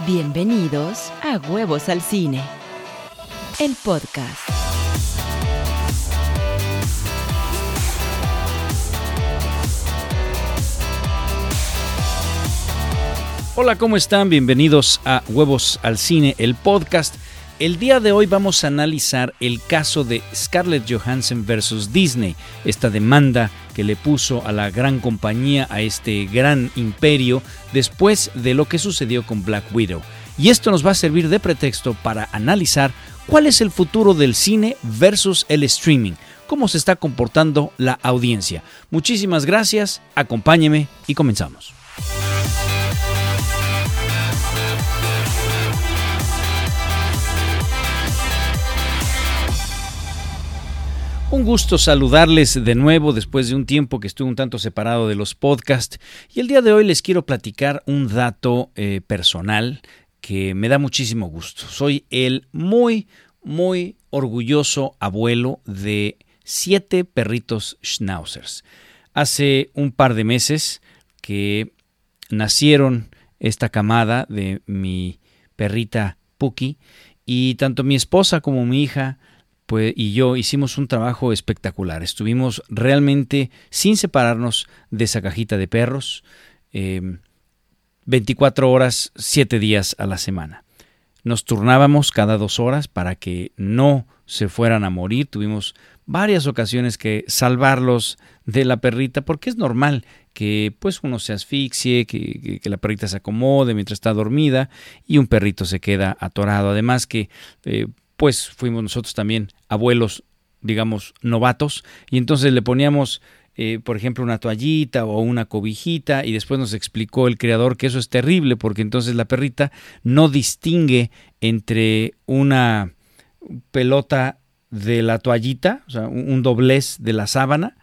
Bienvenidos a Huevos al Cine, el podcast. Hola, ¿cómo están? Bienvenidos a Huevos al Cine, el podcast. El día de hoy vamos a analizar el caso de Scarlett Johansson versus Disney, esta demanda que le puso a la gran compañía, a este gran imperio, después de lo que sucedió con Black Widow. Y esto nos va a servir de pretexto para analizar cuál es el futuro del cine versus el streaming, cómo se está comportando la audiencia. Muchísimas gracias, acompáñeme y comenzamos. Un gusto saludarles de nuevo después de un tiempo que estuve un tanto separado de los podcasts y el día de hoy les quiero platicar un dato eh, personal que me da muchísimo gusto. Soy el muy, muy orgulloso abuelo de siete perritos schnauzers. Hace un par de meses que nacieron esta camada de mi perrita Puki y tanto mi esposa como mi hija pues, y yo hicimos un trabajo espectacular. Estuvimos realmente sin separarnos de esa cajita de perros, 24 em, horas, 7 días a la semana. Nos turnábamos cada dos horas para que no se fueran a morir. Tuvimos varias ocasiones que salvarlos de la perrita porque es normal que pues uno se asfixie, que, la perrita se acomode mientras está dormida y un perrito se queda atorado. Además que eh, pues fuimos nosotros también abuelos, digamos, novatos, y entonces le poníamos, eh, por ejemplo, una toallita o una cobijita, y después nos explicó el creador que eso es terrible, porque entonces la perrita no distingue entre una pelota de la toallita, o sea, un doblez de la sábana,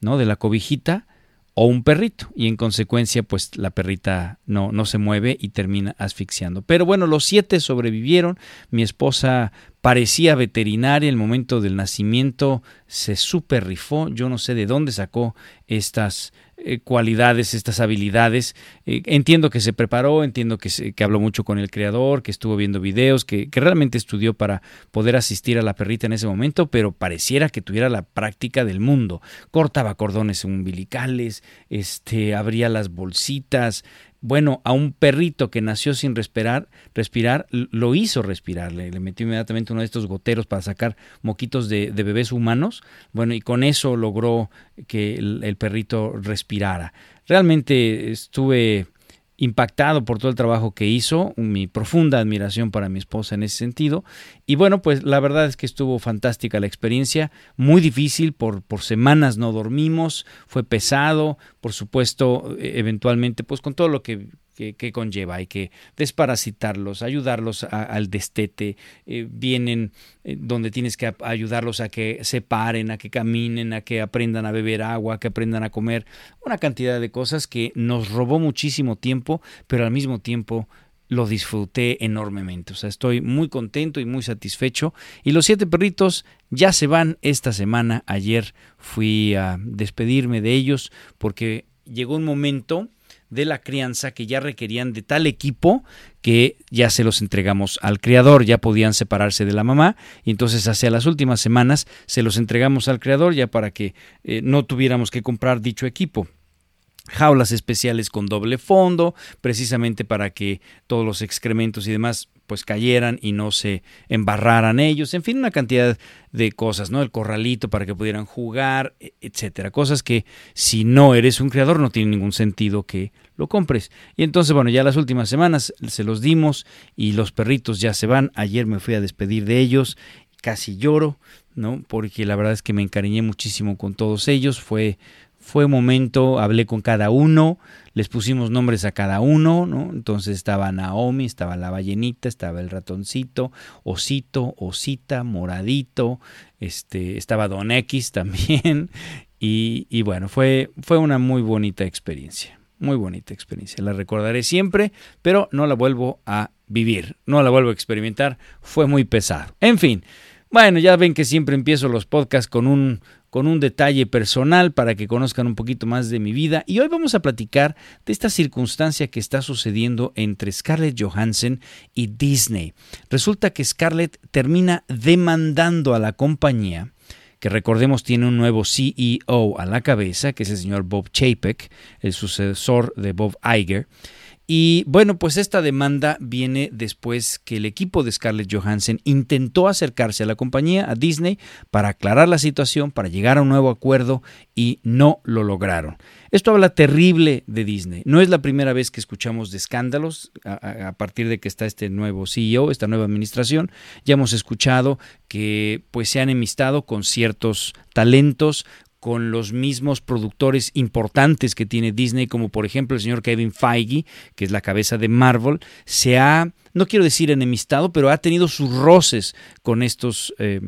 ¿no? De la cobijita, o un perrito y en consecuencia pues la perrita no, no se mueve y termina asfixiando. Pero bueno, los siete sobrevivieron, mi esposa parecía veterinaria, el momento del nacimiento se super rifó, yo no sé de dónde sacó estas eh, cualidades, estas habilidades. Eh, entiendo que se preparó, entiendo que, que, habló mucho con el creador, que estuvo viendo videos, que, que, realmente estudió para poder asistir a la perrita en ese momento, pero pareciera que tuviera la práctica del mundo. Cortaba cordones umbilicales, este, abría las bolsitas, bueno, a un perrito que nació sin respirar, respirar lo hizo respirar. Le, metió inmediatamente uno de estos goteros para sacar moquitos de, bebés humanos. Bueno, y con eso logró que el perrito respirara. Realmente estuve impactado por todo el trabajo que hizo, mi profunda admiración para mi esposa en ese sentido. Y bueno, pues la verdad es que estuvo fantástica la experiencia, muy difícil, por, por semanas no dormimos, fue pesado, por supuesto, e, eventualmente, pues con todo lo que que, conlleva. Hay que desparasitarlos, ayudarlos al destete. Eh, vienen eh, donde tienes que ayudarlos a que se paren, a que caminen, a que aprendan a beber agua, a que aprendan a comer. Una cantidad de cosas que nos robó muchísimo tiempo, pero al mismo tiempo lo disfruté enormemente. O sea, estoy muy contento y muy satisfecho. Y los siete perritos ya se van esta semana. Ayer fui a despedirme de ellos porque llegó un momento de la crianza que ya requerían de tal equipo que ya se los entregamos al creador, ya podían separarse de la mamá y entonces hacia las últimas semanas se los entregamos al creador ya para que eh, no tuviéramos que comprar dicho equipo jaulas especiales con doble fondo, precisamente para que todos los excrementos y demás pues cayeran y no se embarraran ellos, en fin, una cantidad de cosas, ¿no? El corralito para que pudieran jugar, e, etcétera, cosas que si no eres un creador no tiene ningún sentido que lo compres. Y entonces, bueno, ya las últimas semanas se los dimos y los perritos ya se van. Ayer me fui a despedir de ellos, casi lloro, ¿no? Porque la verdad es que me encariñé muchísimo con todos ellos, fue fue un momento, hablé con cada uno, les pusimos nombres a cada uno, ¿no? Entonces estaba Naomi, estaba la ballenita, estaba el ratoncito, Osito, Osita, Moradito, este, estaba Don X también, y, y bueno, fue, fue una muy bonita experiencia, muy bonita experiencia, la recordaré siempre, pero no la vuelvo a vivir, no la vuelvo a experimentar, fue muy pesado. En fin, Bueno, ya ven que siempre empiezo los podcasts con un, con un detalle personal para que conozcan un poquito más de mi vida. Y hoy vamos a platicar de esta circunstancia que está sucediendo entre Scarlett Johansson y Disney. Resulta que Scarlett termina demandando a la compañía que recordemos tiene un nuevo CEO a la cabeza, que es el señor Bob Chapek, el sucesor de Bob Iger, y bueno, pues esta demanda viene después que el equipo de Scarlett Johansson intentó acercarse a la compañía, a Disney, para aclarar la situación, para llegar a un nuevo acuerdo y no lo lograron. Esto habla terrible de Disney. No es la primera vez que escuchamos de escándalos a, partir de que está este nuevo CEO, esta nueva administración. Ya hemos escuchado que pues se han enemistado con ciertos talentos, con los mismos productores importantes que tiene Disney, como por ejemplo el señor Kevin Feige, que es la cabeza de Marvel, se ha, no quiero decir enemistado, pero ha tenido sus roces con estos eh,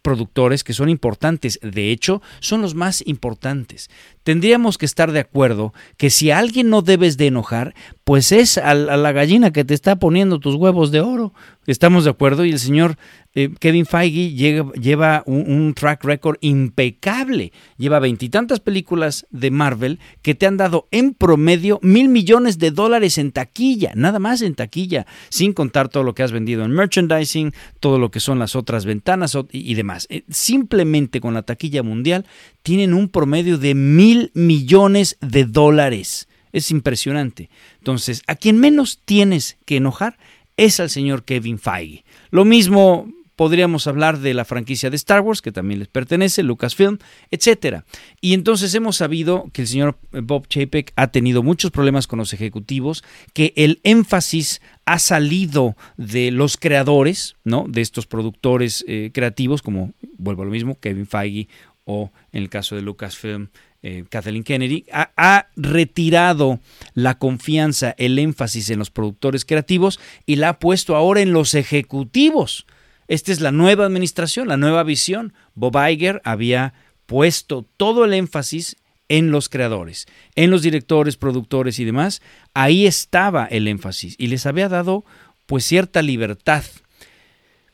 productores que son importantes, de hecho, son los más importantes. Tendríamos que estar de acuerdo que si a alguien no debes de enojar, pues es a la gallina que te está poniendo tus huevos de oro. Estamos de acuerdo y el señor eh, Kevin Feige lleva un, track record impecable. Lleva veintitantas películas de Marvel que te han dado en promedio mil millones de dólares en taquilla, nada más en taquilla, sin contar todo lo que has vendido en merchandising, todo lo que son las otras ventanas y, demás. Eh, simplemente con la taquilla mundial tienen un promedio de mil millones de dólares. Es impresionante. Entonces, a quien menos tienes que enojar es al señor Kevin Feige. Lo mismo podríamos hablar de la franquicia de Star Wars, que también les pertenece, Lucasfilm, etc. Y entonces hemos sabido que el señor Bob Chapek ha tenido muchos problemas con los ejecutivos, que el énfasis ha salido de los creadores, ¿no? De estos productores eh, creativos, como, vuelvo a lo mismo, Kevin Feige o en el caso de Lucasfilm, eh, Kathleen Kennedy, ha, retirado la confianza, el énfasis en los productores creativos y la ha puesto ahora en los ejecutivos. Esta es la nueva administración, la nueva visión. Bob Iger había puesto todo el énfasis en los creadores, en los directores, productores y demás. Ahí estaba el énfasis y les había dado pues cierta libertad.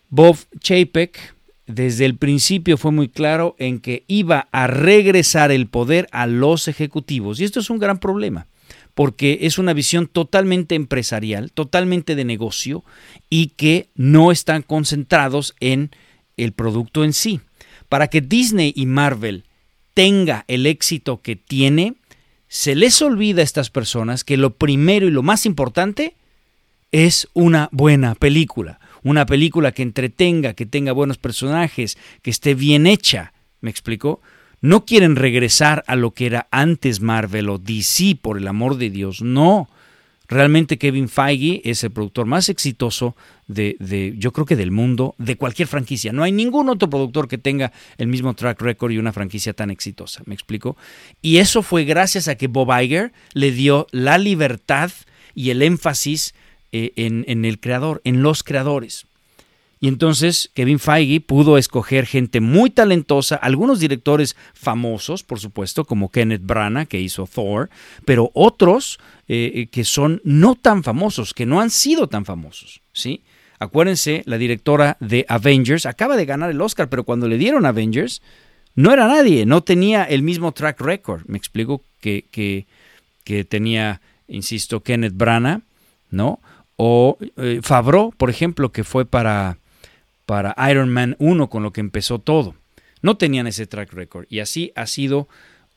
Bob Chapek desde el principio fue muy claro en que iba a regresar el poder a los ejecutivos. Y esto es un gran problema, porque es una visión totalmente empresarial, totalmente de negocio, y que no están concentrados en el producto en sí. Para que Disney y Marvel tenga el éxito que tiene, se les olvida a estas personas que lo primero y lo más importante es una buena película una película que entretenga, que tenga buenos personajes, que esté bien hecha. ¿Me explico? No quieren regresar a lo que era antes Marvel o DC, por el amor de Dios. No. Realmente Kevin Feige es el productor más exitoso de, de, yo creo que del mundo, de cualquier franquicia. No hay ningún otro productor que tenga el mismo track record y una franquicia tan exitosa. ¿Me explico? Y eso fue gracias a que Bob Iger le dio la libertad y el énfasis eh, en, el creador, en los creadores. Y entonces Kevin Feige pudo escoger gente muy talentosa, algunos directores famosos, por supuesto, como Kenneth Branagh, que hizo Thor, pero otros eh, eh, que son no tan famosos, que no han sido tan famosos, ¿sí? Acuérdense, la directora de Avengers acaba de ganar el Oscar, pero cuando le dieron Avengers, no era nadie, no tenía el mismo track record. Me explico que, que, que tenía, insisto, Kenneth Branagh, ¿no? O eh, Favreau, por ejemplo, que fue para, para Iron Man 1 con lo que empezó todo. No tenían ese track record. Y así ha sido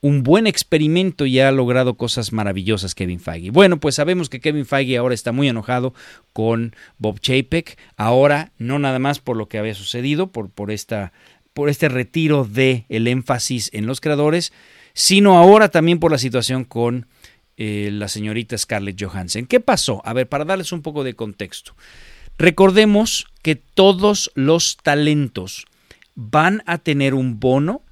un buen experimento y ha logrado cosas maravillosas Kevin Feige. Bueno, pues sabemos que Kevin Feige ahora está muy enojado con Bob Chapek. Ahora, no nada más por lo que había sucedido, por, por, esta, por este retiro de el énfasis en los creadores, sino ahora también por la situación con eh, la señorita Scarlett Johansson. ¿Qué pasó? A ver, para darles un poco de contexto. Recordemos que todos los talentos van a tener un bono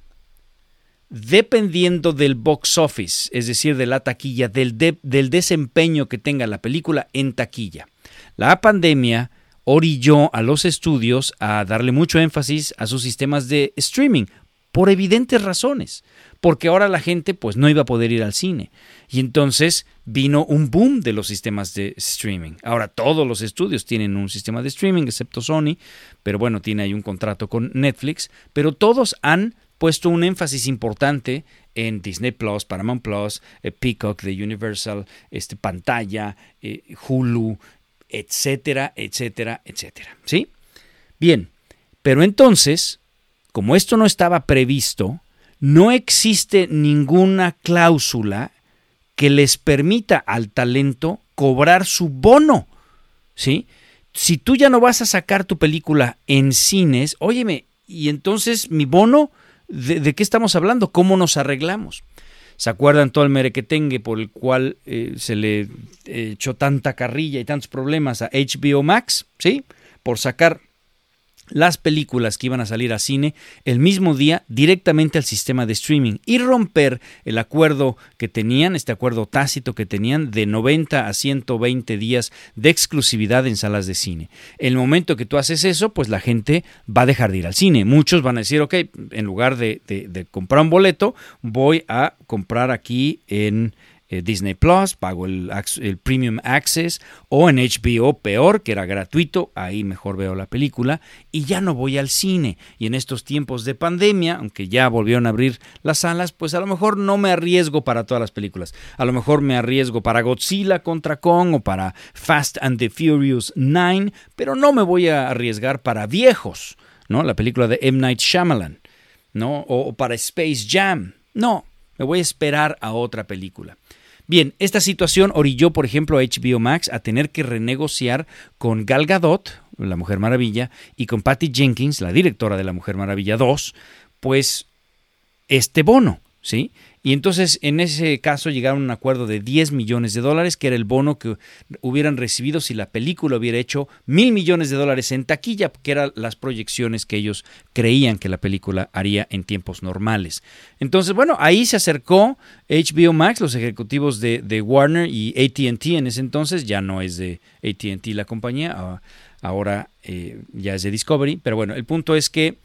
dependiendo del box office, es decir, de la taquilla, del, del desempeño que tenga la película en taquilla. La pandemia orilló a los estudios a darle mucho énfasis a sus sistemas de streaming, por evidentes razones porque ahora la gente pues no iba a poder ir al cine. Y entonces vino un boom de los sistemas de streaming. Ahora todos los estudios tienen un sistema de streaming, excepto Sony, pero bueno, tiene ahí un contrato con Netflix, pero todos han puesto un énfasis importante en Disney Plus, Paramount Plus, eh, Peacock de Universal, este, pantalla, eh, Hulu, etcétera, etcétera, etcétera. ¿Sí? Bien, pero entonces, como esto no estaba previsto, no existe ninguna cláusula que les permita al talento cobrar su bono. ¿Sí? Si tú ya no vas a sacar tu película en cines, óyeme, y entonces mi bono ¿De, qué estamos hablando? ¿Cómo nos arreglamos? ¿Se acuerdan todo el merequetengue por el cual eh, se le echó tanta carrilla y tantos problemas a HBO Max? ¿Sí? Por sacar las películas que iban a salir a cine el mismo día directamente al sistema de streaming y romper el acuerdo que tenían, este acuerdo tácito que tenían de 90 a 120 días de exclusividad en salas de cine. El momento que tú haces eso, pues la gente va a dejar de ir al cine. Muchos van a decir, ok, en lugar de, de comprar un boleto, voy a comprar aquí en eh, Disney Plus, pago el, Premium Access o en HBO peor, que era gratuito, ahí mejor veo la película y ya no voy al cine. Y en estos tiempos de pandemia, aunque ya volvieron a abrir las salas, pues a lo mejor no me arriesgo para todas las películas. A lo mejor me arriesgo para Godzilla contra Kong o para Fast and the Furious 9, pero no me voy a arriesgar para viejos, ¿no? La película de M. Night Shyamalan, ¿no? o para Space Jam. No, me voy a esperar a otra película. Bien, esta situación orilló, por ejemplo, a HBO Max a tener que renegociar con Gal Gadot, la Mujer Maravilla, y con Patty Jenkins, la directora de la Mujer Maravilla 2, pues este bono, ¿sí? Y entonces en ese caso llegaron a un acuerdo de 10 millones de dólares, que era el bono que hubieran recibido si la película hubiera hecho mil millones de dólares en taquilla, que eran las proyecciones que ellos creían que la película haría en tiempos normales. Entonces, bueno, ahí se acercó HBO Max, los ejecutivos de, Warner y ATT en ese entonces, ya no es de ATT la compañía, ah, ahora eh, ya es de Discovery, pero bueno, el punto es que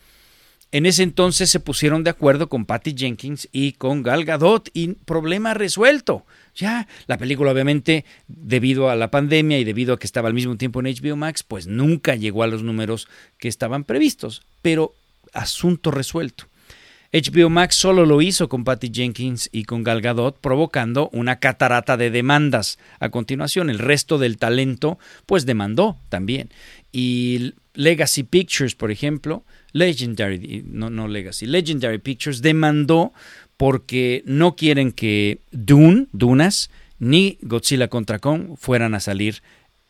en ese entonces se pusieron de acuerdo con Patty Jenkins y con Gal Gadot y problema resuelto. Ya, la película obviamente, debido a la pandemia y debido a que estaba al mismo tiempo en HBO Max, pues nunca llegó a los números que estaban previstos, pero asunto resuelto. HBO Max solo lo hizo con Patty Jenkins y con Gal Gadot, provocando una catarata de demandas. A continuación, el resto del talento pues demandó también. Y Legacy Pictures, por ejemplo, Legendary, no, no Legacy, Legendary Pictures demandó porque no quieren que Dune, Dunas, ni Godzilla contra Kong fueran a salir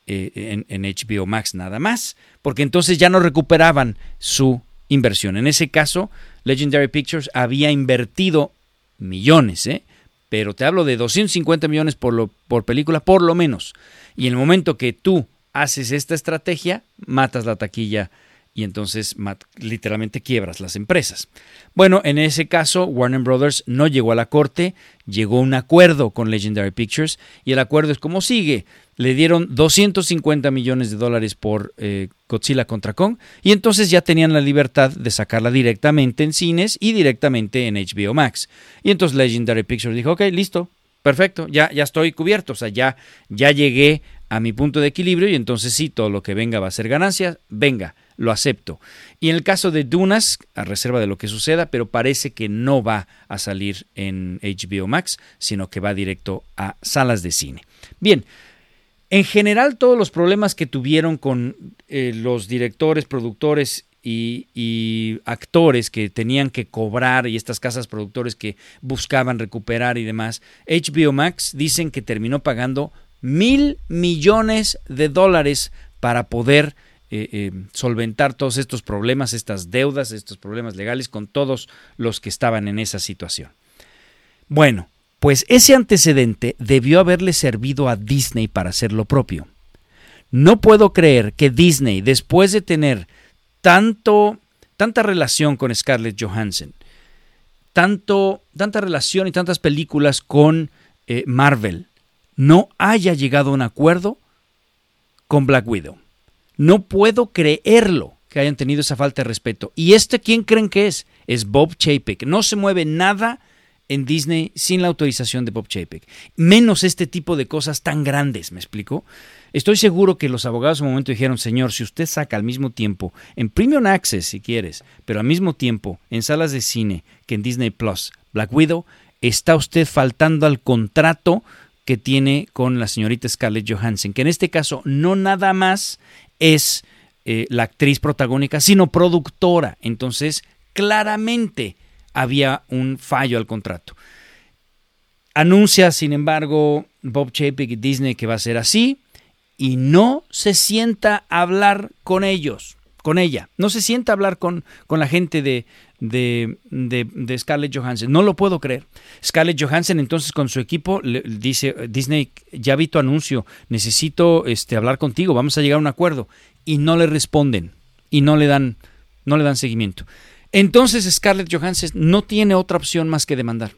eh, en, HBO Max nada más, porque entonces ya no recuperaban su inversión. En ese caso, Legendary Pictures había invertido millones, ¿eh? pero te hablo de 250 millones por, lo, por película, por lo menos. Y en el momento que tú haces esta estrategia, matas la taquilla y entonces literalmente quiebras las empresas. Bueno, en ese caso Warner Brothers no llegó a la corte, llegó a un acuerdo con Legendary Pictures y el acuerdo es como sigue. Le dieron 250 millones de dólares por eh, Godzilla contra Kong y entonces ya tenían la libertad de sacarla directamente en cines y directamente en HBO Max. Y entonces Legendary Pictures dijo, ok, listo, perfecto, ya, ya estoy cubierto, o sea, ya, ya llegué a mi punto de equilibrio y entonces sí, todo lo que venga va a ser ganancia, venga lo acepto. Y en el caso de Dunas, a reserva de lo que suceda, pero parece que no va a salir en HBO Max, sino que va directo a salas de cine. Bien, en general todos los problemas que tuvieron con eh, los directores, productores y, y, actores que tenían que cobrar y estas casas productores que buscaban recuperar y demás, HBO Max dicen que terminó pagando mil millones de dólares para poder eh, eh, solventar todos estos problemas, estas deudas, estos problemas legales con todos los que estaban en esa situación. Bueno, pues ese antecedente debió haberle servido a Disney para hacer lo propio. No puedo creer que Disney, después de tener tanto, tanta relación con Scarlett Johansson, tanto, tanta relación y tantas películas con eh, Marvel, no haya llegado a un acuerdo con Black Widow. No puedo creerlo que hayan tenido esa falta de respeto. ¿Y este quién creen que es? Es Bob Chapek. No se mueve nada en Disney sin la autorización de Bob Chapek. Menos este tipo de cosas tan grandes, ¿me explico? Estoy seguro que los abogados en un momento dijeron, señor, si usted saca al mismo tiempo, en Premium Access si quieres, pero al mismo tiempo en salas de cine que en Disney Plus, Black Widow, está usted faltando al contrato que tiene con la señorita Scarlett Johansson, que en este caso no nada más es eh, la actriz protagónica, sino productora. Entonces, claramente había un fallo al contrato. Anuncia, sin embargo, Bob Chapek y Disney que va a ser así y no se sienta a hablar con ellos, con ella. No se sienta a hablar con, con la gente de, de, de, Scarlett Johansson. No lo puedo creer. Scarlett Johansson entonces con su equipo le, dice, Disney, ya vi tu anuncio, necesito este, hablar contigo, vamos a llegar a un acuerdo. Y no le responden y no le dan, no le dan seguimiento. Entonces Scarlett Johansson no tiene otra opción más que demandar.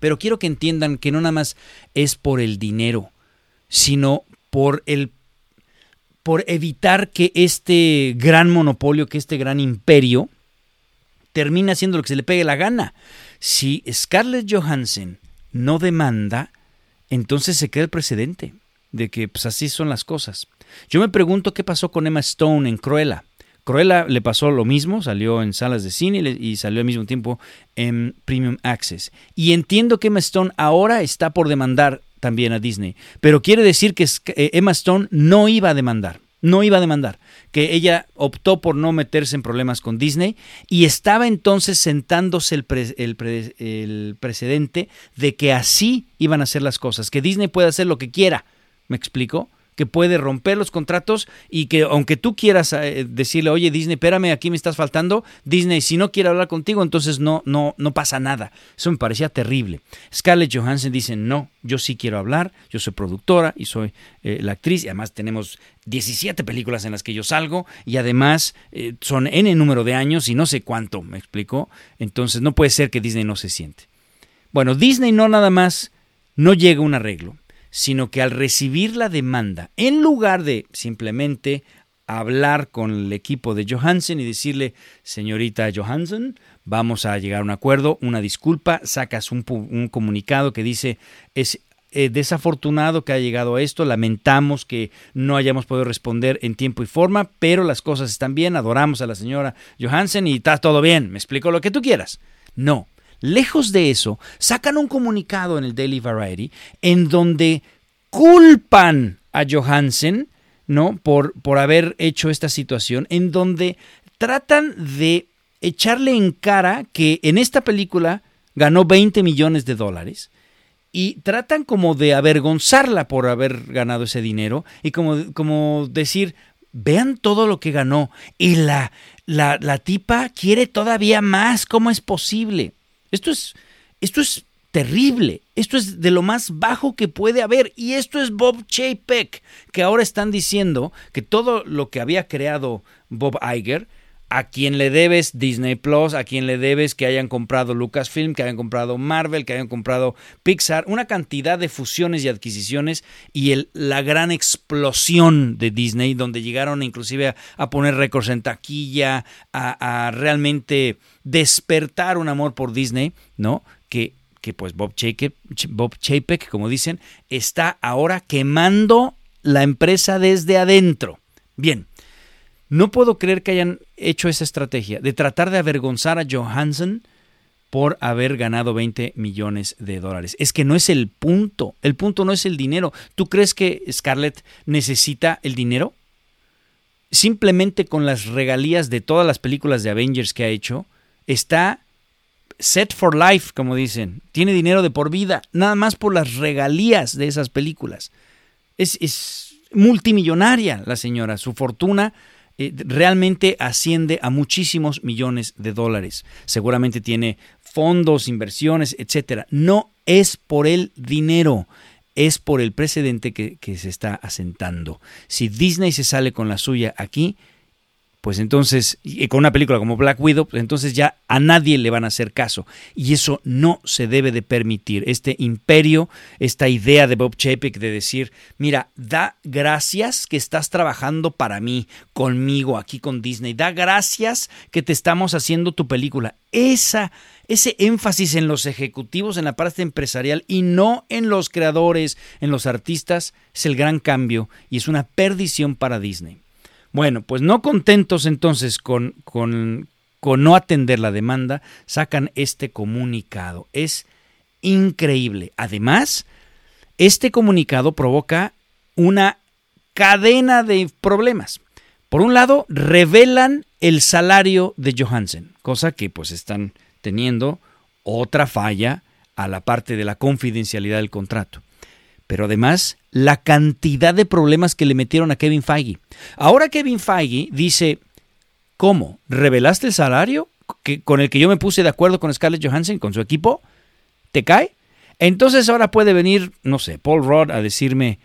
Pero quiero que entiendan que no nada más es por el dinero, sino por el por evitar que este gran monopolio, que este gran imperio termine haciendo lo que se le pegue la gana. Si Scarlett Johansson no demanda, entonces se queda el precedente de que pues así son las cosas. Yo me pregunto qué pasó con Emma Stone en Cruella. Cruella le pasó lo mismo, salió en salas de cine y salió al mismo tiempo en Premium Access. Y entiendo que Emma Stone ahora está por demandar también a Disney, pero quiere decir que eh, Emma Stone no iba a demandar, no iba a demandar, que ella optó por no meterse en problemas con Disney y estaba entonces sentándose el, el precedente de que así iban a ser las cosas, que Disney puede hacer lo que quiera, ¿me explico? Que puede romper los contratos y que aunque tú quieras eh, decirle, oye Disney, espérame, aquí me estás faltando, Disney, si no quiere hablar contigo, entonces no, no, no pasa nada. Eso me parecía terrible. Scarlett Johansson dice, no, yo sí quiero hablar, yo soy productora y soy eh, la actriz, y además tenemos 17 películas en las que yo salgo, y además eh, son N número de años y no sé cuánto, me explico. Entonces no puede ser que Disney no se siente. Bueno, Disney no nada más no llega a un arreglo sino que al recibir la demanda, en lugar de simplemente hablar con el equipo de Johansen y decirle, señorita Johansen, vamos a llegar a un acuerdo, una disculpa, sacas un, comunicado que dice, es eh, desafortunado que ha llegado a esto, lamentamos que no hayamos podido responder en tiempo y forma, pero las cosas están bien, adoramos a la señora Johansen y está todo bien, me explico lo que tú quieras. No, Lejos de eso, sacan un comunicado en el Daily Variety en donde culpan a Johansen, ¿no? Por, por haber hecho esta situación, en donde tratan de echarle en cara que en esta película ganó 20 millones de dólares y tratan como de avergonzarla por haber ganado ese dinero y como, como decir, vean todo lo que ganó y la, la, la tipa quiere todavía más, ¿cómo es posible? Esto es, esto es terrible. Esto es de lo más bajo que puede haber. Y esto es Bob Chapek, que ahora están diciendo que todo lo que había creado Bob Iger a quien le debes Disney Plus, a quien le debes que hayan comprado Lucasfilm, que hayan comprado Marvel, que hayan comprado Pixar, una cantidad de fusiones y adquisiciones y la gran explosión de Disney, donde llegaron inclusive a, poner récords en taquilla, a, realmente despertar un amor por Disney, ¿no? Que, que pues Bob Chapek, Bob Chapek, como dicen, está ahora quemando la empresa desde adentro. Bien, no puedo creer que hayan hecho esa estrategia de tratar de avergonzar a Johansson por haber ganado 20 millones de dólares. Es que no es el punto. El punto no es el dinero. ¿Tú crees que Scarlett necesita el dinero? Simplemente con las regalías de todas las películas de Avengers que ha hecho, está set for life, como dicen. Tiene dinero de por vida, nada más por las regalías de esas películas. Es, es multimillonaria la señora. Su fortuna eh, realmente asciende a muchísimos millones de dólares. Seguramente tiene fondos, inversiones, etcétera. No es por el dinero, es por el precedente que, que se está asentando. Si Disney se sale con la suya aquí, pues entonces, y con una película como Black Widow, pues entonces ya a nadie le van a hacer caso. Y eso no se debe de permitir. Este imperio, esta idea de Bob Chapek de decir, mira, da gracias que estás trabajando para mí, conmigo, aquí con Disney. Da gracias que te estamos haciendo tu película. Esa, ese énfasis en los ejecutivos, en la parte empresarial y no en los creadores, en los artistas, es el gran cambio y es una perdición para Disney. Bueno, pues no contentos entonces con, con, con no atender la demanda, sacan este comunicado. Es increíble. Además, este comunicado provoca una cadena de problemas. Por un lado, revelan el salario de Johansen, cosa que pues están teniendo otra falla a la parte de la confidencialidad del contrato pero además la cantidad de problemas que le metieron a Kevin Feige. Ahora Kevin Feige dice, ¿cómo? ¿Revelaste el salario que, con el que yo me puse de acuerdo con Scarlett Johansson, con su equipo? ¿Te cae? Entonces ahora puede venir, no sé, Paul Rudd a decirme,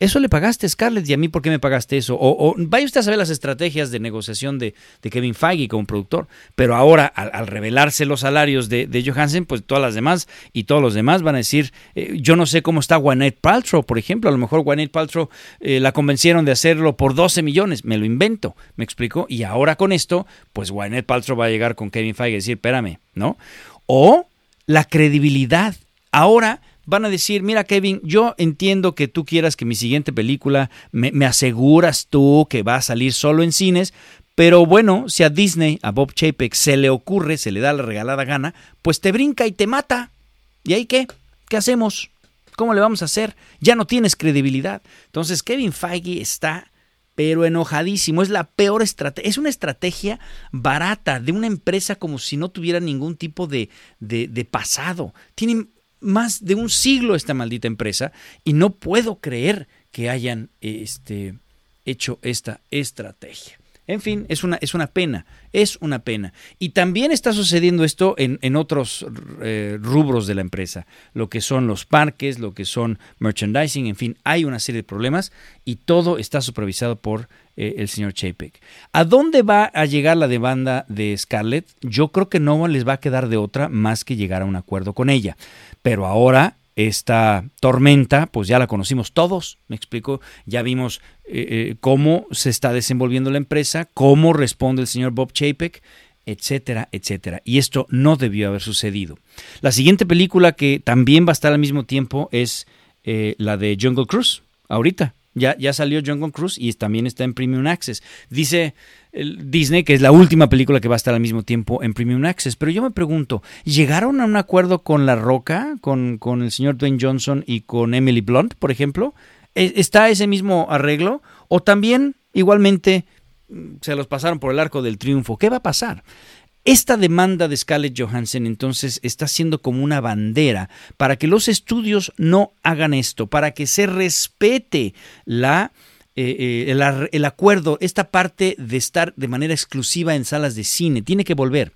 eso le pagaste a Scarlett y a mí, ¿por qué me pagaste eso? O, vaya usted a saber las estrategias de negociación de, Kevin Feige como productor. Pero ahora, al, revelarse los salarios de, de, Johansen, pues todas las demás y todos los demás van a decir, eh, yo no sé cómo está Gwyneth Paltrow, por ejemplo. A lo mejor Gwyneth Paltrow eh, la convencieron de hacerlo por 12 millones. Me lo invento, me explico. Y ahora con esto, pues Gwyneth Paltrow va a llegar con Kevin Feige y decir, espérame, ¿no? O la credibilidad. Ahora van a decir, mira Kevin, yo entiendo que tú quieras que mi siguiente película me, aseguras tú que va a salir solo en cines, pero bueno, si a Disney, a Bob Chapek se le ocurre, se le da la regalada gana, pues te brinca y te mata. ¿Y ahí qué? ¿Qué hacemos? ¿Cómo le vamos a hacer? Ya no tienes credibilidad. Entonces Kevin Feige está pero enojadísimo. Es la peor estrategia. Es una estrategia barata de una empresa como si no tuviera ningún tipo de, de, de pasado. Tienen más de un siglo esta maldita empresa y no puedo creer que hayan este, hecho esta estrategia. En fin, es una, es una pena, es una pena. Y también está sucediendo esto en, en otros eh, rubros de la empresa, lo que son los parques, lo que son merchandising, en fin, hay una serie de problemas y todo está supervisado por eh, el señor Chapek. ¿A dónde va a llegar la demanda de Scarlett? Yo creo que no les va a quedar de otra más que llegar a un acuerdo con ella. Pero ahora esta tormenta, pues ya la conocimos todos, me explico, ya vimos eh, eh, cómo se está desenvolviendo la empresa, cómo responde el señor Bob Chapek, etcétera, etcétera. Y esto no debió haber sucedido. La siguiente película que también va a estar al mismo tiempo es la de Jungle Cruise, ahorita. Ya, ya salió Jungle Cruise y también está en Premium Access. Dice Disney, que es la última película que va a estar al mismo tiempo en Premium Access. Pero yo me pregunto, ¿llegaron a un acuerdo con La Roca, con, con el señor Dwayne Johnson y con Emily Blunt, por ejemplo? ¿E, ¿Está ese mismo arreglo? ¿O también igualmente se los pasaron por el arco del triunfo? ¿Qué va a pasar? Esta demanda de Scarlett Johansson entonces está siendo como una bandera para que los estudios no hagan esto, para que se respete la eh, eh, el, acuerdo, esta parte de estar de manera exclusiva en salas de cine, tiene que volver.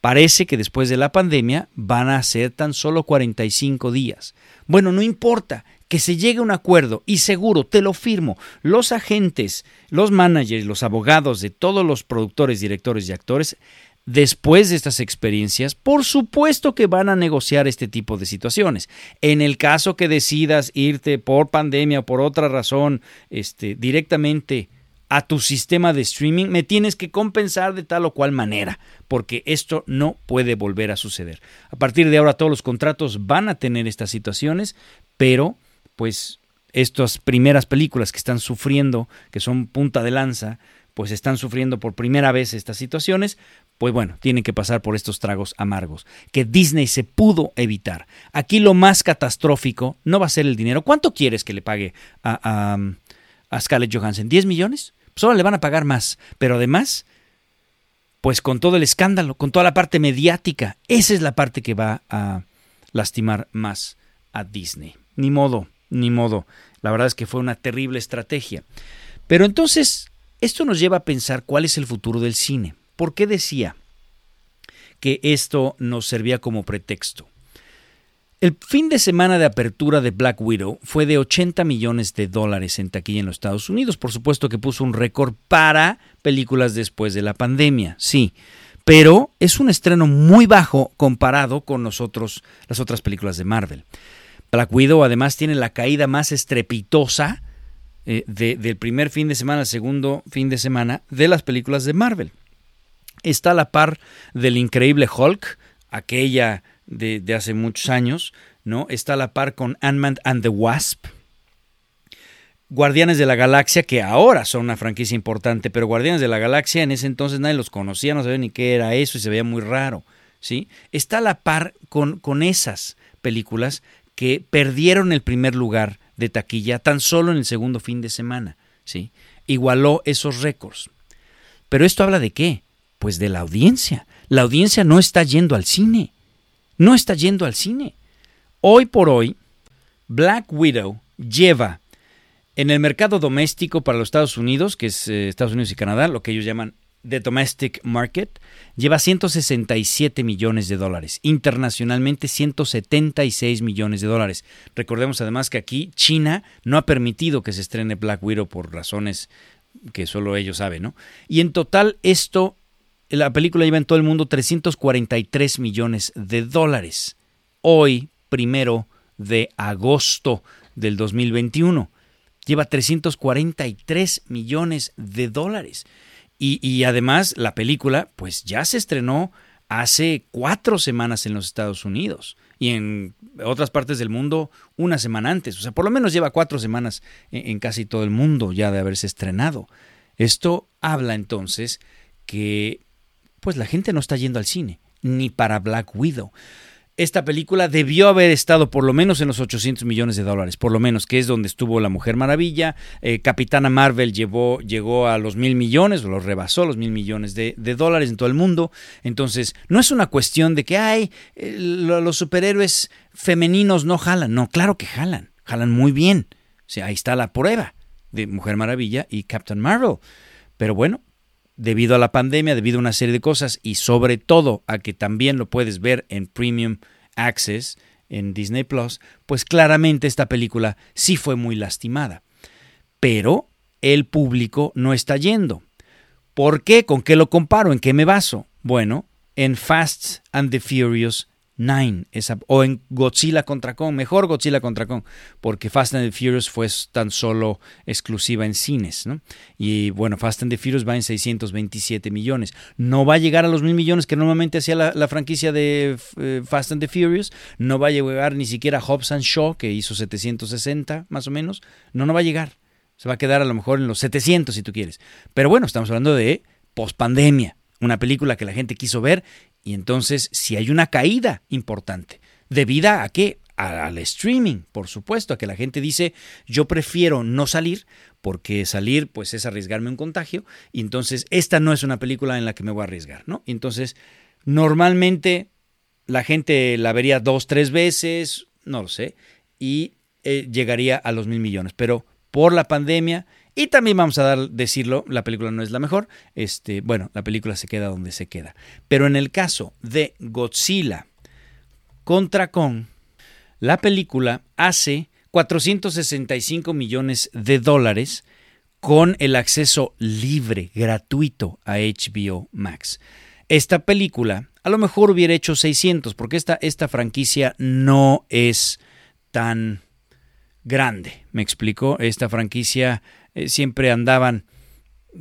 Parece que después de la pandemia van a ser tan solo 45 días. Bueno, no importa, que se llegue a un acuerdo y seguro, te lo firmo, los agentes, los managers, los abogados de todos los productores, directores y actores después de estas experiencias, por supuesto que van a negociar este tipo de situaciones. En el caso que decidas irte por pandemia o por otra razón este, directamente a tu sistema de streaming, me tienes que compensar de tal o cual manera, porque esto no puede volver a suceder. A partir de ahora todos los contratos van a tener estas situaciones, pero pues estas primeras películas que están sufriendo, que son punta de lanza, pues están sufriendo por primera vez estas situaciones, pues bueno, tienen que pasar por estos tragos amargos, que Disney se pudo evitar. Aquí lo más catastrófico no va a ser el dinero. ¿Cuánto quieres que le pague a, a, Scarlett Johansson? ¿10 millones? Pues ahora le van a pagar más, pero además, pues con todo el escándalo, con toda la parte mediática, esa es la parte que va a lastimar más a Disney. Ni modo, ni modo. La verdad es que fue una terrible estrategia. Pero entonces, esto nos lleva a pensar cuál es el futuro del cine. ¿Por qué decía que esto nos servía como pretexto? El fin de semana de apertura de Black Widow fue de 80 millones de dólares en taquilla en los Estados Unidos. Por supuesto que puso un récord para películas después de la pandemia, sí. Pero es un estreno muy bajo comparado con nosotros, las otras películas de Marvel. Black Widow además tiene la caída más estrepitosa eh, del primer fin de semana al segundo fin de semana de las películas de Marvel. Está a la par del increíble Hulk, aquella de, hace muchos años, ¿no? Está a la par con Ant-Man and the Wasp. Guardianes de la Galaxia, que ahora son una franquicia importante, pero Guardianes de la Galaxia en ese entonces nadie los conocía, no sabía ni qué era eso y se veía muy raro, ¿sí? Está a la par con, con esas películas que perdieron el primer lugar de taquilla tan solo en el segundo fin de semana, ¿sí? Igualó esos récords. Pero esto habla de qué? Pues de la audiencia. La audiencia no está yendo al cine no está yendo al cine. Hoy por hoy, Black Widow lleva en el mercado doméstico para los Estados Unidos, que es eh, Estados Unidos y Canadá, lo que ellos llaman The Domestic Market, lleva 167 millones de dólares. Internacionalmente, 176 millones de dólares. Recordemos además que aquí China no ha permitido que se estrene Black Widow por razones que solo ellos saben, ¿no? Y en total esto la película lleva en todo el mundo 343 millones de dólares. Hoy, primero de agosto del 2021, lleva 343 millones de dólares. Y, y, además la película, pues ya se estrenó hace cuatro semanas en los Estados Unidos y en otras partes del mundo una semana antes. O sea, por lo menos lleva cuatro semanas en, en casi todo el mundo ya de haberse estrenado. Esto habla entonces que pues la gente no está yendo al cine, ni para Black Widow. Esta película debió haber estado por lo menos en los 800 millones de dólares, por lo menos, que es donde estuvo La Mujer Maravilla. Eh, Capitana Marvel llevó, llegó a los mil millones, o los rebasó los mil millones de, dólares en todo el mundo. Entonces, no es una cuestión de que, ay, eh, los superhéroes femeninos no jalan. No, claro que jalan, jalan muy bien. O sea, ahí está la prueba de Mujer Maravilla y Captain Marvel. Pero bueno, debido a la pandemia, debido a una serie de cosas y sobre todo a que también lo puedes ver en Premium Access en Disney Plus, pues claramente esta película sí fue muy lastimada. Pero el público no está yendo. ¿Por qué? ¿Con qué lo comparo? ¿En qué me baso? Bueno, en Fast and the Furious Nine, esa, o en Godzilla contra Kong, mejor Godzilla contra Kong, porque Fast and the Furious fue tan solo exclusiva en cines, ¿no? Y bueno, Fast and the Furious va en 627 millones. No va a llegar a los mil millones que normalmente hacía la, franquicia de eh, Fast and the Furious, no va a llegar ni siquiera Hobbs and Shaw, que hizo 760 más o menos, no, no va a llegar. Se va a quedar a lo mejor en los 700 si tú quieres. Pero bueno, estamos hablando de pospandemia, una película que la gente quiso ver y entonces, si hay una caída importante, ¿debida a qué? Al streaming, por supuesto, a que la gente dice, yo prefiero no salir, porque salir pues es arriesgarme un contagio, y entonces esta no es una película en la que me voy a arriesgar, ¿no? Entonces, normalmente la gente la vería dos, tres veces, no lo sé, y eh, llegaría a los mil millones, pero por la pandemia y también vamos a dar, decirlo, la película no es la mejor. Este, bueno, la película se queda donde se queda. Pero en el caso de Godzilla contra Kong, la película hace 465 millones de dólares con el acceso libre, gratuito a HBO Max. Esta película a lo mejor hubiera hecho 600 porque esta, esta franquicia no es tan grande. Me explico, esta franquicia eh, siempre andaban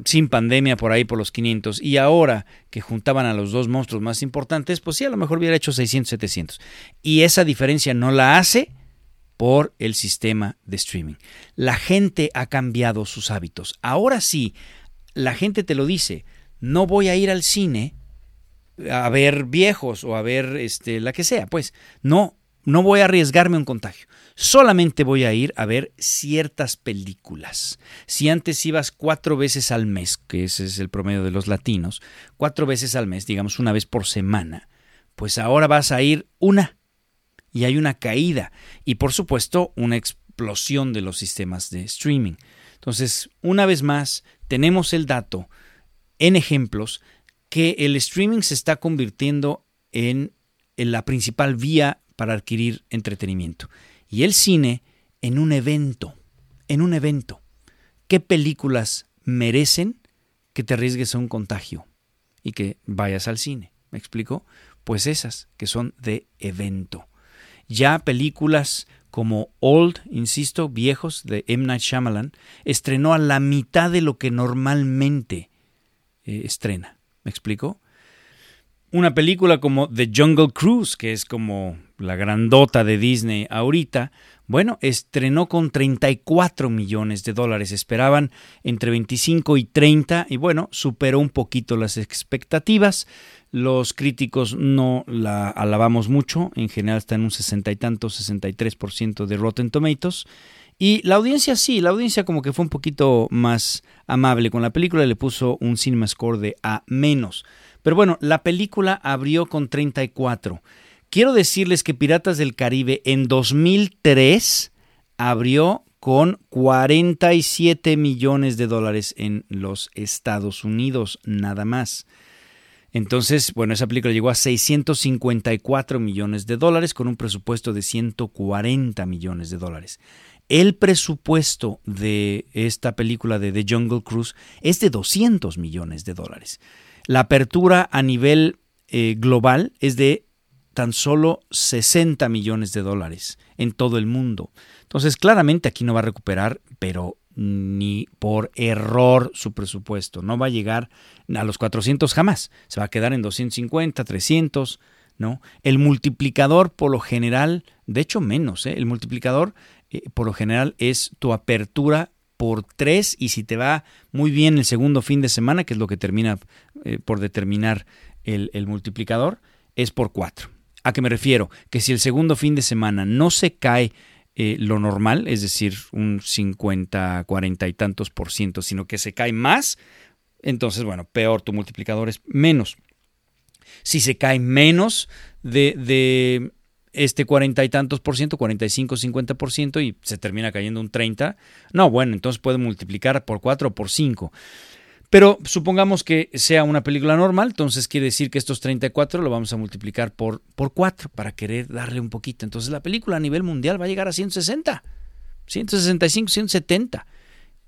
sin pandemia por ahí por los 500 y ahora que juntaban a los dos monstruos más importantes, pues sí, a lo mejor hubiera hecho 600, 700. Y esa diferencia no la hace por el sistema de streaming. La gente ha cambiado sus hábitos. Ahora sí, la gente te lo dice, no voy a ir al cine a ver viejos o a ver este la que sea, pues no, no voy a arriesgarme un contagio solamente voy a ir a ver ciertas películas. Si antes ibas cuatro veces al mes, que ese es el promedio de los latinos, cuatro veces al mes, digamos una vez por semana, pues ahora vas a ir una. Y hay una caída. Y por supuesto, una explosión de los sistemas de streaming. Entonces, una vez más, tenemos el dato en ejemplos que el streaming se está convirtiendo en, en la principal vía para adquirir entretenimiento. Y el cine en un evento, en un evento. ¿Qué películas merecen que te arriesgues a un contagio y que vayas al cine? ¿Me explico? Pues esas que son de evento. Ya películas como Old, insisto, viejos de M. Night Shyamalan, estrenó a la mitad de lo que normalmente eh, estrena. ¿Me explico? Una película como The Jungle Cruise, que es como la grandota de Disney ahorita, bueno, estrenó con 34 millones de dólares. Esperaban entre 25 y 30 y bueno, superó un poquito las expectativas. Los críticos no la alabamos mucho, en general está en un sesenta y tanto, 63% de Rotten Tomatoes. Y la audiencia sí, la audiencia como que fue un poquito más amable con la película, le puso un cinema score de A menos. Pero bueno, la película abrió con 34. Quiero decirles que Piratas del Caribe en 2003 abrió con 47 millones de dólares en los Estados Unidos, nada más. Entonces, bueno, esa película llegó a 654 millones de dólares con un presupuesto de 140 millones de dólares. El presupuesto de esta película de The Jungle Cruise es de 200 millones de dólares. La apertura a nivel eh, global es de tan solo 60 millones de dólares en todo el mundo. Entonces, claramente aquí no va a recuperar, pero ni por error su presupuesto. No va a llegar a los 400 jamás. Se va a quedar en 250, 300, ¿no? El multiplicador por lo general, de hecho menos, ¿eh? el multiplicador eh, por lo general es tu apertura por 3 y si te va muy bien el segundo fin de semana, que es lo que termina eh, por determinar el, multiplicador, es por 4. ¿A qué me refiero? Que si el segundo fin de semana no se cae eh, lo normal, es decir, un 50, 40 y tantos por ciento, sino que se cae más, entonces, bueno, peor, tu multiplicador es menos. Si se cae menos de, de este cuarenta y tantos por ciento, 45, 50 por ciento y se termina cayendo un 30, no, bueno, entonces puede multiplicar por 4 o por 5. Pero supongamos que sea una película normal, entonces quiere decir que estos 34 lo vamos a multiplicar por, por 4 para querer darle un poquito. Entonces la película a nivel mundial va a llegar a 160, 165, 170.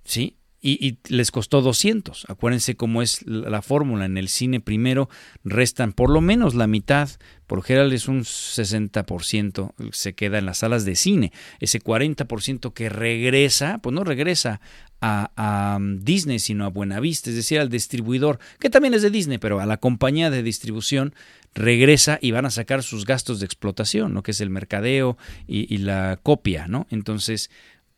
¿Sí? Y, les costó 200. Acuérdense cómo es la, fórmula. En el cine primero restan por lo menos la mitad, por lo general es un 60%, se queda en las salas de cine. Ese 40% que regresa, pues no regresa a, um, Disney, sino a Buenavista, es decir, al distribuidor, que también es de Disney, pero a la compañía de distribución regresa y van a sacar sus gastos de explotación, ¿no? que es el mercadeo y, y la copia, ¿no? Entonces,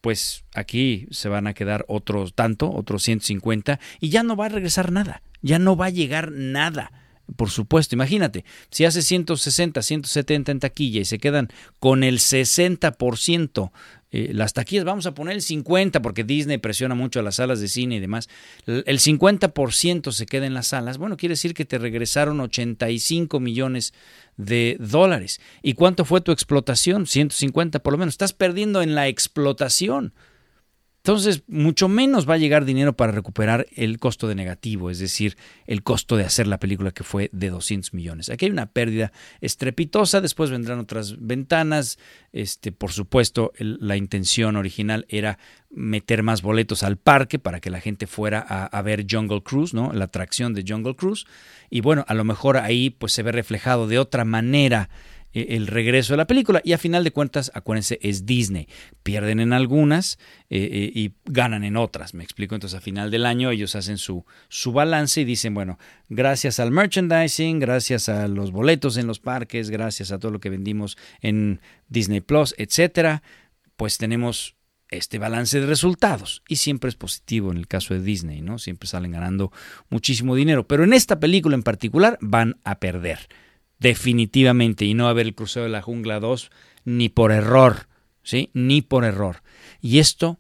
pues aquí se van a quedar otros tanto, otros 150, y ya no va a regresar nada, ya no va a llegar nada. Por supuesto, imagínate, si hace 160, 170 en taquilla y se quedan con el 60% eh, las taquillas, vamos a poner el 50 porque Disney presiona mucho a las salas de cine y demás, el 50% se queda en las salas, bueno, quiere decir que te regresaron 85 millones de dólares. ¿Y cuánto fue tu explotación? 150 por lo menos. Estás perdiendo en la explotación. Entonces, mucho menos va a llegar dinero para recuperar el costo de negativo, es decir, el costo de hacer la película que fue de 200 millones. Aquí hay una pérdida estrepitosa, después vendrán otras ventanas. Este, por supuesto, la intención original era meter más boletos al parque para que la gente fuera a, a, ver Jungle Cruise, ¿no? La atracción de Jungle Cruise. Y bueno, a lo mejor ahí pues se ve reflejado de otra manera el regreso de la película. Y a final de cuentas, acuérdense, es Disney. Pierden en algunas eh, eh, y ganan en otras. Me explico. Entonces, a final del año ellos hacen su, su balance y dicen, bueno, gracias al merchandising, gracias a los boletos en los parques, gracias a todo lo que vendimos en Disney Plus, etcétera, pues tenemos este balance de resultados. Y siempre es positivo en el caso de Disney, ¿no? Siempre salen ganando muchísimo dinero. Pero en esta película en particular van a perder definitivamente, y no a haber el Crucero de la Jungla 2 ni por error, ¿sí? Ni por error. Y esto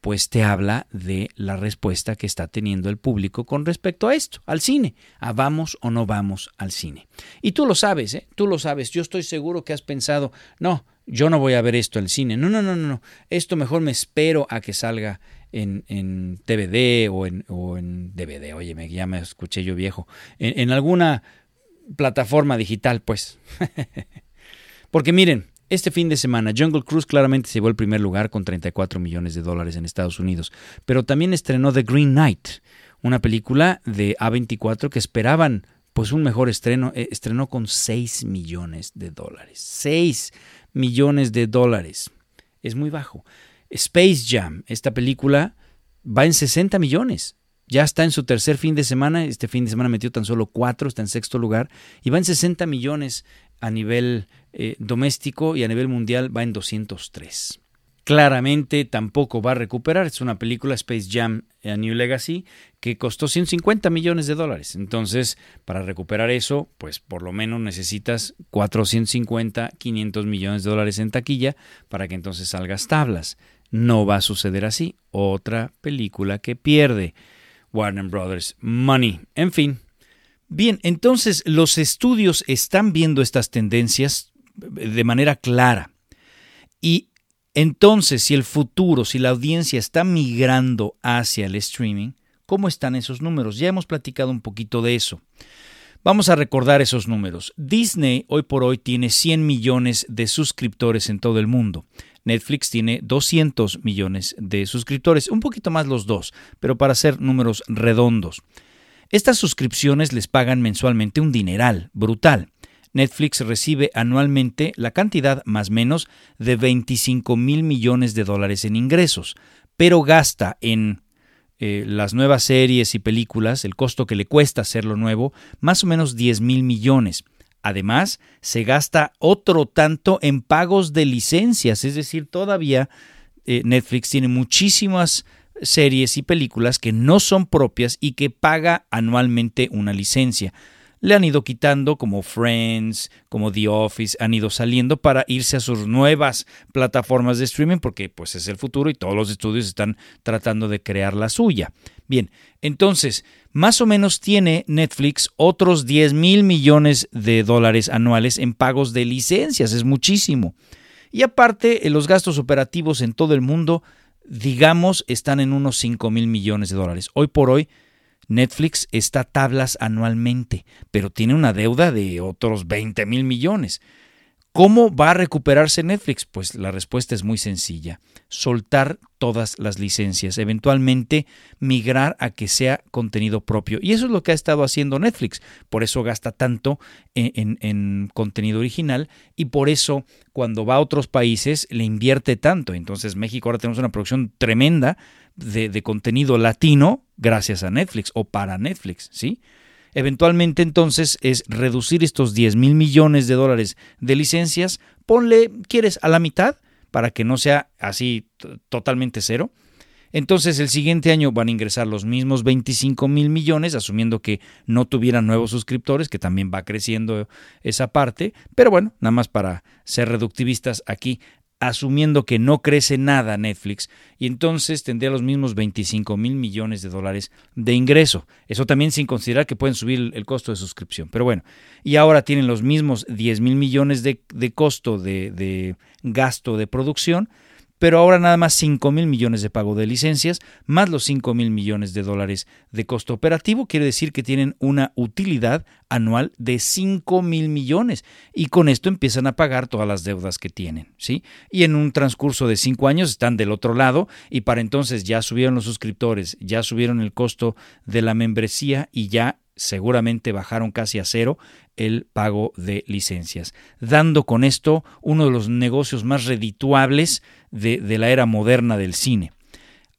pues te habla de la respuesta que está teniendo el público con respecto a esto, al cine, a vamos o no vamos al cine. Y tú lo sabes, ¿eh? Tú lo sabes, yo estoy seguro que has pensado, no, yo no voy a ver esto al cine, no, no, no, no, esto mejor me espero a que salga en, en DVD o en, o en DVD, oye, ya me escuché yo viejo, en alguna plataforma digital, pues. Porque miren, Este fin de semana, Jungle Cruise claramente se llevó el primer lugar con 34 millones de dólares en Estados Unidos, pero también estrenó The Green Knight, una película de A24 que esperaban pues un mejor estreno, eh, estrenó con 6 millones de dólares. 6 millones de dólares. Es muy bajo. Space Jam, esta película va en 60 millones. Ya está en su tercer fin de semana. Este fin de semana metió tan solo 4, está en sexto lugar. Y va en 60 millones a nivel eh, doméstico y a nivel mundial va en 203. Claramente tampoco va a recuperar. Es una película Space Jam a New Legacy que costó 150 millones de dólares. Entonces, para recuperar eso, pues por lo menos necesitas 450, 500 millones de dólares en taquilla para que entonces salgas tablas. No va a suceder así. Otra película que pierde. Warner Brothers Money. En fin. Bien, entonces los estudios están viendo estas tendencias de manera clara. Y entonces, si el futuro, si la audiencia está migrando hacia el streaming, ¿cómo están esos números? Ya hemos platicado un poquito de eso. Vamos a recordar esos números. Disney hoy por hoy tiene 100 millones de suscriptores en todo el mundo. Netflix tiene 200 millones de suscriptores, un poquito más los dos, pero para hacer números redondos. Estas suscripciones les pagan mensualmente un dineral, brutal. Netflix recibe anualmente la cantidad más menos de 25 mil millones de dólares en ingresos, pero gasta en eh, las nuevas series y películas, el costo que le cuesta hacerlo nuevo, más o menos 10 mil millones. Además, se gasta otro tanto en pagos de licencias, es decir, todavía eh, Netflix tiene muchísimas series y películas que no son propias y que paga anualmente una licencia. Le han ido quitando como Friends, como The Office, han ido saliendo para irse a sus nuevas plataformas de streaming porque pues es el futuro y todos los estudios están tratando de crear la suya. Bien, entonces, más o menos tiene Netflix otros 10 mil millones de dólares anuales en pagos de licencias, es muchísimo. Y aparte, eh, los gastos operativos en todo el mundo, digamos, están en unos 5 mil millones de dólares. Hoy por hoy, Netflix está tablas anualmente, pero tiene una deuda de otros 20 mil millones. ¿Cómo va a recuperarse Netflix? Pues la respuesta es muy sencilla. Soltar todas las licencias, eventualmente migrar a que sea contenido propio. Y eso es lo que ha estado haciendo Netflix. Por eso gasta tanto en, contenido original y por eso cuando va a otros países le invierte tanto. Entonces México ahora tenemos una producción tremenda de, de contenido latino gracias a Netflix o para Netflix, ¿sí? Eventualmente entonces es reducir estos 10 mil millones de dólares de licencias, ponle, ¿quieres a la mitad? Para que no sea así totalmente cero. Entonces el siguiente año van a ingresar los mismos 25 mil millones, asumiendo que no tuvieran nuevos suscriptores, que también va creciendo esa parte. Pero bueno, nada más para ser reductivistas aquí, asumiendo que no crece nada Netflix y entonces tendría los mismos 25 mil millones de dólares de ingreso. Eso también sin considerar que pueden subir el costo de suscripción. Pero bueno, y ahora tienen los mismos 10 mil millones de, costo de, de gasto de producción pero ahora nada más 5 mil millones de pago de licencias, más los 5 mil millones de dólares de costo operativo, quiere decir que tienen una utilidad anual de 5 mil millones y con esto empiezan a pagar todas las deudas que tienen, ¿sí? Y en un transcurso de 5 años están del otro lado y para entonces ya subieron los suscriptores, ya subieron el costo de la membresía y ya seguramente bajaron casi a cero el pago de licencias, dando con esto uno de los negocios más redituables de, la era moderna del cine.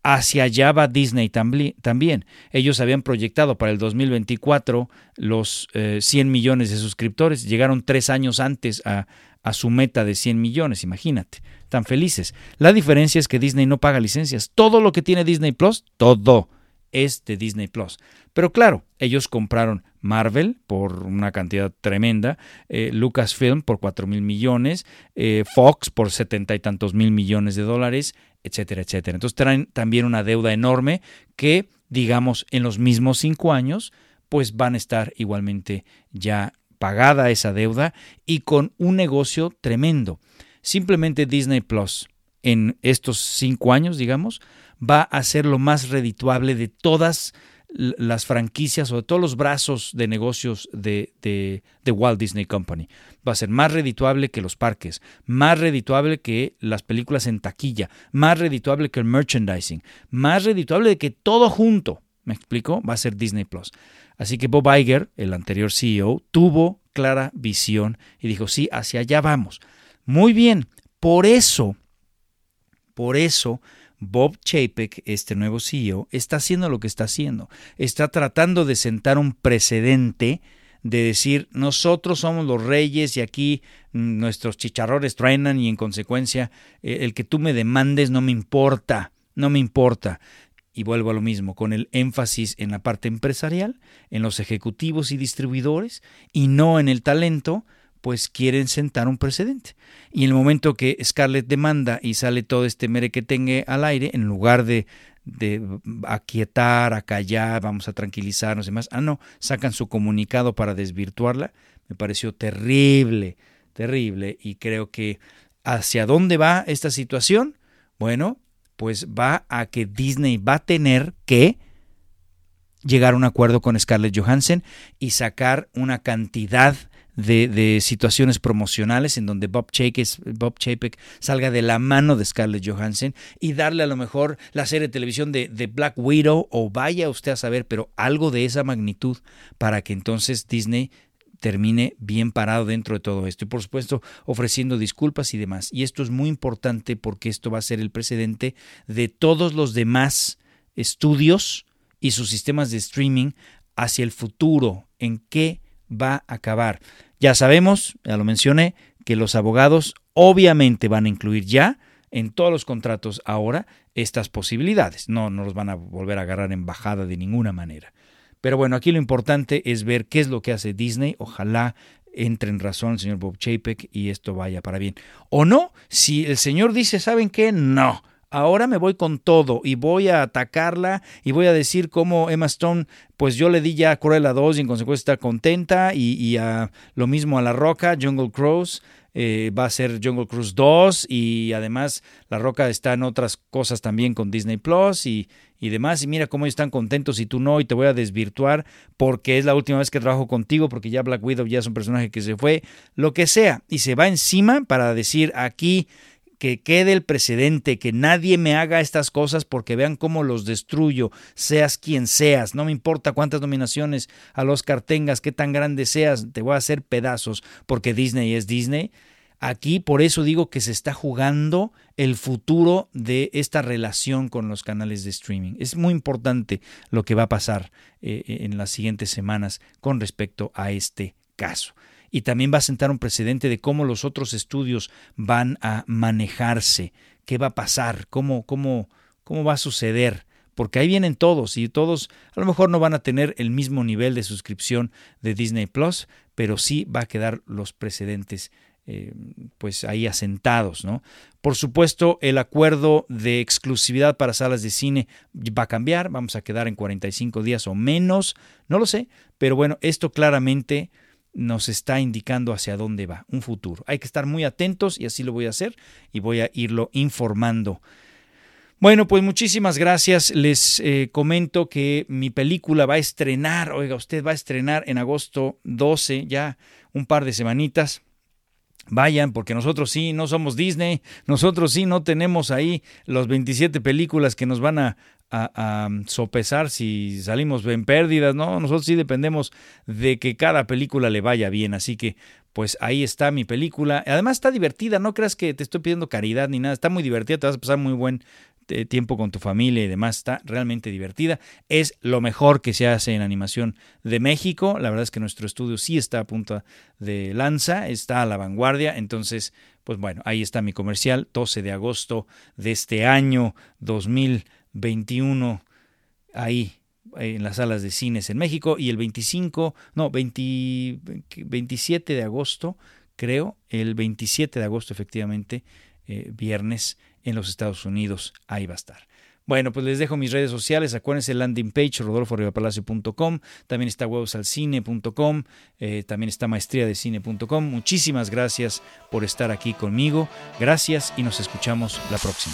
Hacia allá va Disney también. Ellos habían proyectado para el 2024 los 100 eh, millones de suscriptores. Llegaron tres años antes a, a su meta de 100 millones, imagínate. Tan felices. La diferencia es que Disney no paga licencias. Todo lo que tiene Disney Plus, todo es de Disney Plus. Pero claro, ellos compraron Marvel por una cantidad tremenda, eh, Lucasfilm por 4 mil millones, eh, Fox por setenta y tantos mil millones de dólares, etcétera, etcétera. Entonces traen también una deuda enorme que, digamos, en los mismos cinco años, pues van a estar igualmente ya pagada esa deuda y con un negocio tremendo. Simplemente Disney Plus en estos cinco años, digamos, va a ser lo más redituable de todas franquicias o de todos los brazos de negocios de, de, de, Walt Disney Company. Va a ser más redituable que los parques, más redituable que las películas en taquilla, más redituable que el merchandising, más redituable de que todo junto. ¿Me explico? Va a ser Disney Plus. Así que Bob Iger, el anterior CEO, tuvo clara visión y dijo, sí, hacia allá vamos. Muy bien, por eso, por eso Bob Chapek, este nuevo CEO, está haciendo lo que está haciendo. Está tratando de sentar un precedente de decir, nosotros somos los reyes y aquí nuestros chicharrones truenan y en consecuencia eh, el que tú me demandes no me importa, no me importa. Y vuelvo a lo mismo, con el énfasis en la parte empresarial, en los ejecutivos y distribuidores, y no en el talento, pues quieren sentar un precedente. Y en el momento que Scarlett demanda y sale todo este merequetengue al aire, en lugar de, de aquietar, acallar, vamos a tranquilizarnos y demás, ah, no, sacan su comunicado para desvirtuarla, me pareció terrible, terrible, y creo que hacia dónde va esta situación, bueno, pues va a que Disney va a tener que llegar a un acuerdo con Scarlett Johansson y sacar una cantidad de, situaciones promocionales en donde Bob Chapek, salga de la mano de Scarlett Johansson y darle a lo mejor la serie de televisión de, de, Black Widow o vaya usted a saber, pero algo de esa magnitud para que entonces Disney termine bien parado dentro de todo esto y por supuesto ofreciendo disculpas y demás. Y esto es muy importante porque esto va a ser el precedente de todos los demás estudios y sus sistemas de streaming hacia el futuro, en qué va a acabar. Ya sabemos, ya lo mencioné, que los abogados obviamente van a incluir ya en todos los contratos ahora estas posibilidades. No, no los van a volver a agarrar en bajada de ninguna manera. Pero bueno, aquí lo importante es ver qué es lo que hace Disney. Ojalá entre en razón el señor Bob Chapek y esto vaya para bien. O no, si el señor dice, ¿saben qué? No. Ahora me voy con todo y voy a atacarla y voy a decir cómo Emma Stone, pues yo le di ya a Cruella 2 y en consecuencia está contenta y, a, lo mismo a La Roca, Jungle Cruise. Eh, va a ser Jungle Cruise 2 y además La Roca está en otras cosas también con Disney Plus y, y demás. Y mira cómo ellos están contentos y tú no, y te voy a desvirtuar porque es la última vez que trabajo contigo, porque ya Black Widow ya es un personaje que se fue, lo que sea. Y se va encima para decir aquí que quede el precedente, que nadie me haga estas cosas porque vean cómo los destruyo, seas quien seas, no me importa cuántas nominaciones al Oscar tengas, qué tan grande seas, te voy a hacer pedazos porque Disney es Disney. Aquí por eso digo que se está jugando el futuro de esta relación con los canales de streaming. Es muy importante lo que va a pasar eh, en las siguientes semanas con respecto a este caso y también va a sentar un precedente de cómo los otros estudios van a manejarse, qué va a pasar, cómo, cómo, cómo va a suceder. Porque ahí vienen todos y todos a lo mejor no van a tener el mismo nivel de suscripción de Disney Plus, pero sí va a quedar los precedentes eh, pues ahí asentados, ¿no? Por supuesto, el acuerdo de exclusividad para salas de cine va a cambiar, vamos a quedar en 45 días o menos, no lo sé, pero bueno, esto claramente nos está indicando hacia dónde va, un futuro. Hay que estar muy atentos y así lo voy a hacer y voy a irlo informando. Bueno, pues muchísimas gracias. Les eh, comento que mi película va a estrenar, oiga, usted va a estrenar en agosto 12, ya un par de semanitas. Vayan, porque nosotros sí no somos Disney, nosotros sí no tenemos ahí los 27 películas que nos van a, a, sopesar si salimos en pérdidas, ¿no? Nosotros sí dependemos de que cada película le vaya bien, así que pues ahí está mi película. Además está divertida, no creas que te estoy pidiendo caridad ni nada, está muy divertida, te vas a pasar muy buen eh, tiempo con tu familia y demás, está realmente divertida. Es lo mejor que se hace en animación de México, la verdad es que nuestro estudio sí está a punta de lanza, está a la vanguardia, entonces, pues bueno, ahí está mi comercial, 12 de agosto de este año 2000. 21 ahí en las salas de cines en México y el 25, no, 27 de agosto, creo, el 27 de agosto efectivamente, eh, viernes en los Estados Unidos, ahí va a estar. Bueno, pues les dejo mis redes sociales. Acuérdense landing page rodolforribapalacio.com. También está websalcine.com. Eh, también está maestría de cine.com. Muchísimas gracias por estar aquí conmigo. Gracias y nos escuchamos la próxima.